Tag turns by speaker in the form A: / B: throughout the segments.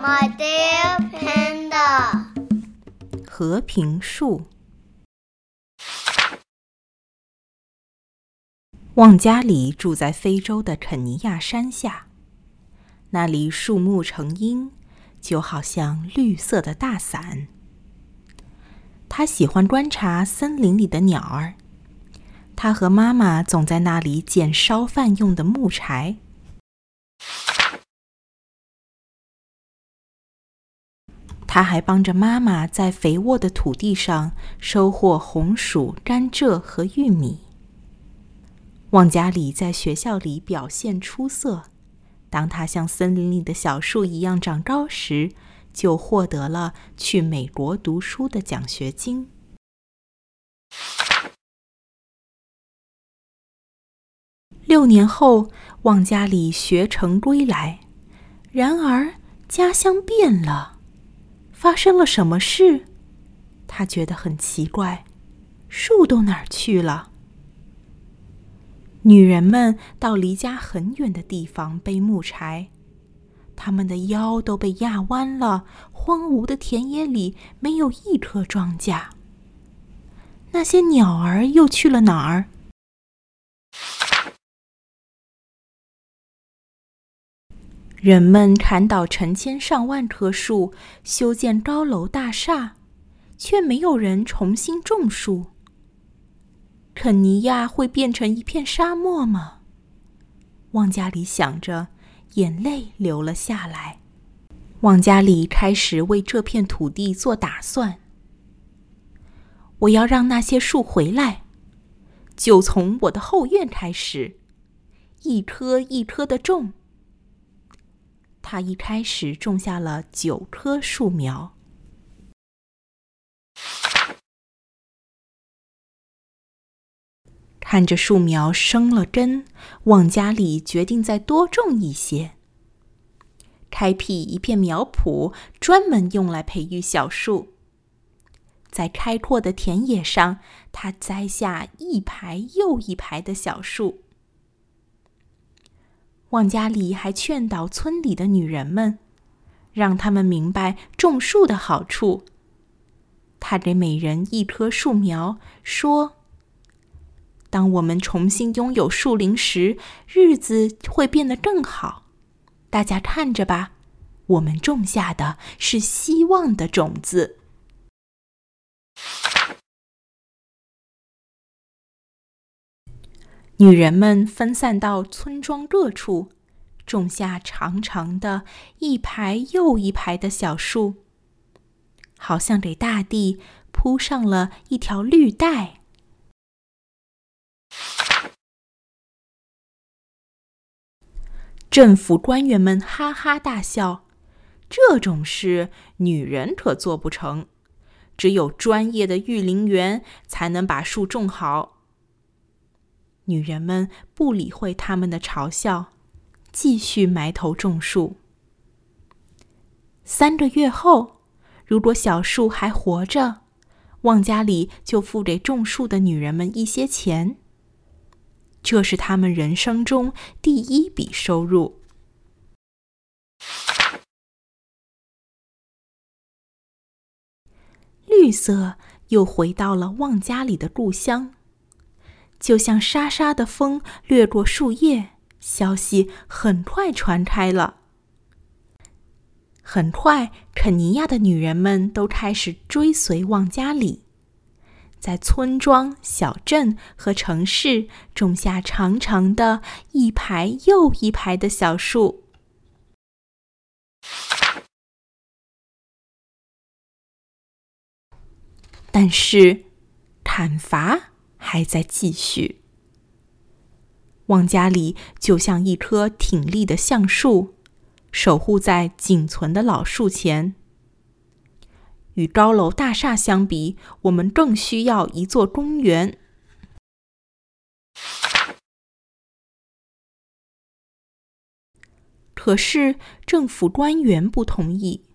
A: My dear panda，
B: 和平树。旺加里住在非洲的肯尼亚山下，那里树木成荫，就好像绿色的大伞。他喜欢观察森林里的鸟儿。他和妈妈总在那里捡烧饭用的木柴。他还帮着妈妈在肥沃的土地上收获红薯、甘蔗和玉米。旺加里在学校里表现出色，当他像森林里的小树一样长高时，就获得了去美国读书的奖学金。六年后，旺加里学成归来。然而，家乡变了，发生了什么事？他觉得很奇怪，树都哪儿去了？女人们到离家很远的地方背木柴，她们的腰都被压弯了。荒芜的田野里没有一棵庄稼。那些鸟儿又去了哪儿？人们砍倒成千上万棵树，修建高楼大厦，却没有人重新种树。肯尼亚会变成一片沙漠吗？旺加里想着，眼泪流了下来。旺加里开始为这片土地做打算。我要让那些树回来，就从我的后院开始，一棵一棵的种。他一开始种下了九棵树苗。看着树苗生了根，旺家里决定再多种一些，开辟一片苗圃，专门用来培育小树。在开阔的田野上，他栽下一排又一排的小树。旺加里还劝导村里的女人们，让他们明白种树的好处。他给每人一棵树苗，说：“当我们重新拥有树林时，日子会变得更好。大家看着吧，我们种下的是希望的种子。”女人们分散到村庄各处，种下长长的一排又一排的小树，好像给大地铺上了一条绿带。政府官员们哈哈大笑：“这种事女人可做不成，只有专业的育林员才能把树种好。”女人们不理会他们的嘲笑，继续埋头种树。三个月后，如果小树还活着，旺家里就付给种树的女人们一些钱。这是他们人生中第一笔收入。绿色又回到了旺家里的故乡。就像沙沙的风掠过树叶，消息很快传开了。很快，肯尼亚的女人们都开始追随旺加里，在村庄、小镇和城市种下长长的一排又一排的小树。但是，砍伐。还在继续。旺加里就像一棵挺立的橡树，守护在仅存的老树前。与高楼大厦相比，我们更需要一座公园。可是政府官员不同意。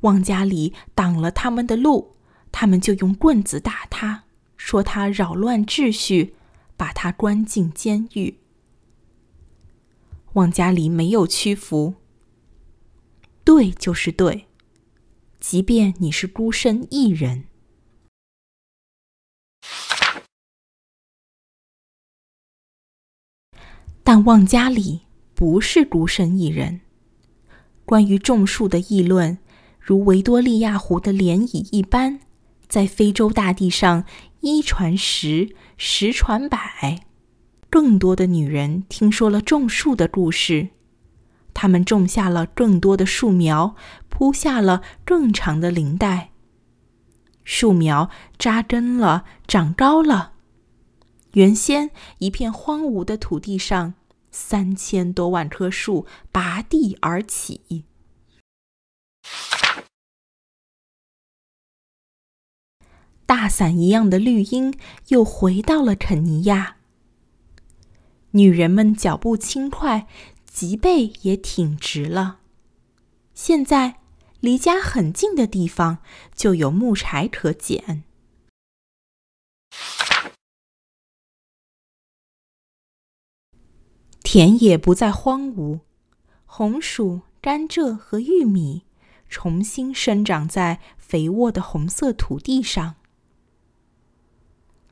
B: 旺加里挡了他们的路，他们就用棍子打他。说他扰乱秩序，把他关进监狱。旺家里没有屈服。对就是对，即便你是孤身一人。但旺家里不是孤身一人。关于种树的议论，如维多利亚湖的涟漪一般，在非洲大地上一传十，十传百。更多的女人听说了种树的故事，她们种下了更多的树苗，铺下了更长的林带。树苗扎根了，长高了。原先一片荒芜的土地上，三千多万棵树拔地而起。大伞一样的绿荫又回到了肯尼亚。女人们脚步轻快，脊背也挺直了。现在，离家很近的地方就有木柴可捡。田野不再荒芜，红薯、甘蔗和玉米重新生长在肥沃的红色土地上。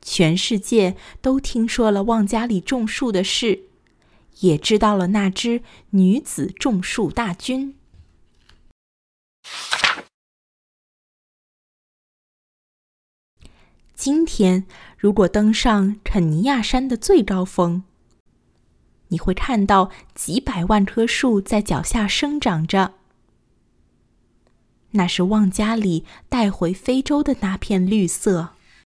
B: 全世界都听说了旺家里种树的事，也知道了那支女子种树大军。今天，如果登上肯尼亚山的最高峰，你会看到几百万棵树在脚下生长着。那是旺加里带回非洲的那片绿色。